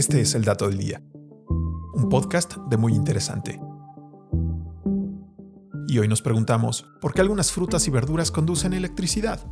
Este es el Dato del Día, un podcast de muy interesante. Y hoy nos preguntamos, ¿por qué algunas frutas y verduras conducen electricidad?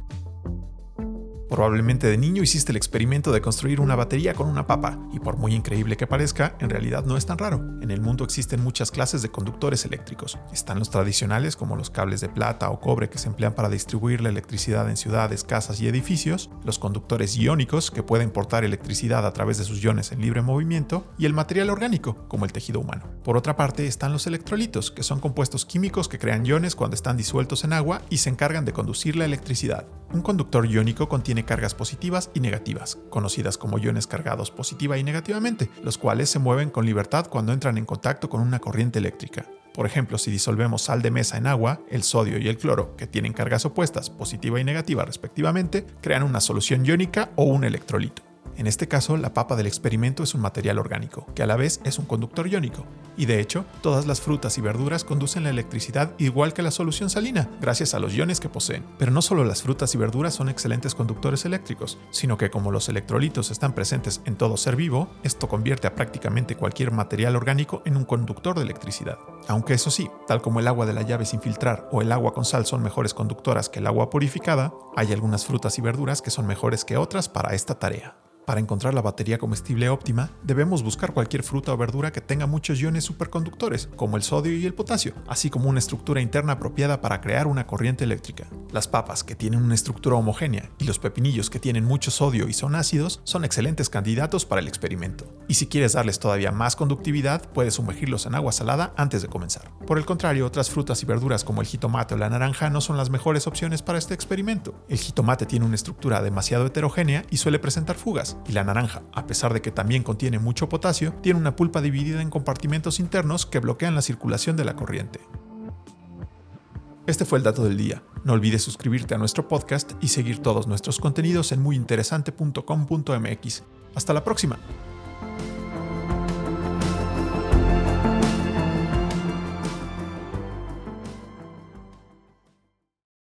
Probablemente de niño hiciste el experimento de construir una batería con una papa, y por muy increíble que parezca, en realidad no es tan raro. En el mundo existen muchas clases de conductores eléctricos. Están los tradicionales como los cables de plata o cobre que se emplean para distribuir la electricidad en ciudades, casas y edificios, los conductores iónicos que pueden portar electricidad a través de sus iones en libre movimiento, y el material orgánico, como el tejido humano. Por otra parte están los electrolitos, que son compuestos químicos que crean iones cuando están disueltos en agua y se encargan de conducir la electricidad. Un conductor iónico contiene cargas positivas y negativas, conocidas como iones cargados positiva y negativamente, los cuales se mueven con libertad cuando entran en contacto con una corriente eléctrica. Por ejemplo, si disolvemos sal de mesa en agua, el sodio y el cloro, que tienen cargas opuestas, positiva y negativa respectivamente, crean una solución iónica o un electrolito. En este caso, la papa del experimento es un material orgánico, que a la vez es un conductor iónico. Y de hecho, todas las frutas y verduras conducen la electricidad igual que la solución salina, gracias a los iones que poseen. Pero no solo las frutas y verduras son excelentes conductores eléctricos, sino que como los electrolitos están presentes en todo ser vivo, esto convierte a prácticamente cualquier material orgánico en un conductor de electricidad. Aunque eso sí, tal como el agua de la llave sin filtrar o el agua con sal son mejores conductoras que el agua purificada, hay algunas frutas y verduras que son mejores que otras para esta tarea. Para encontrar la batería comestible óptima, debemos buscar cualquier fruta o verdura que tenga muchos iones superconductores, como el sodio y el potasio, así como una estructura interna apropiada para crear una corriente eléctrica. Las papas, que tienen una estructura homogénea, y los pepinillos, que tienen mucho sodio y son ácidos, son excelentes candidatos para el experimento. Y si quieres darles todavía más conductividad, puedes sumergirlos en agua salada antes de comenzar. Por el contrario, otras frutas y verduras como el jitomate o la naranja no son las mejores opciones para este experimento. El jitomate tiene una estructura demasiado heterogénea y suele presentar fugas, y la naranja, a pesar de que también contiene mucho potasio, tiene una pulpa dividida en compartimentos internos que bloquean la circulación de la corriente. Este fue el dato del día. No olvides suscribirte a nuestro podcast y seguir todos nuestros contenidos en muyinteresante.com.mx. Hasta la próxima.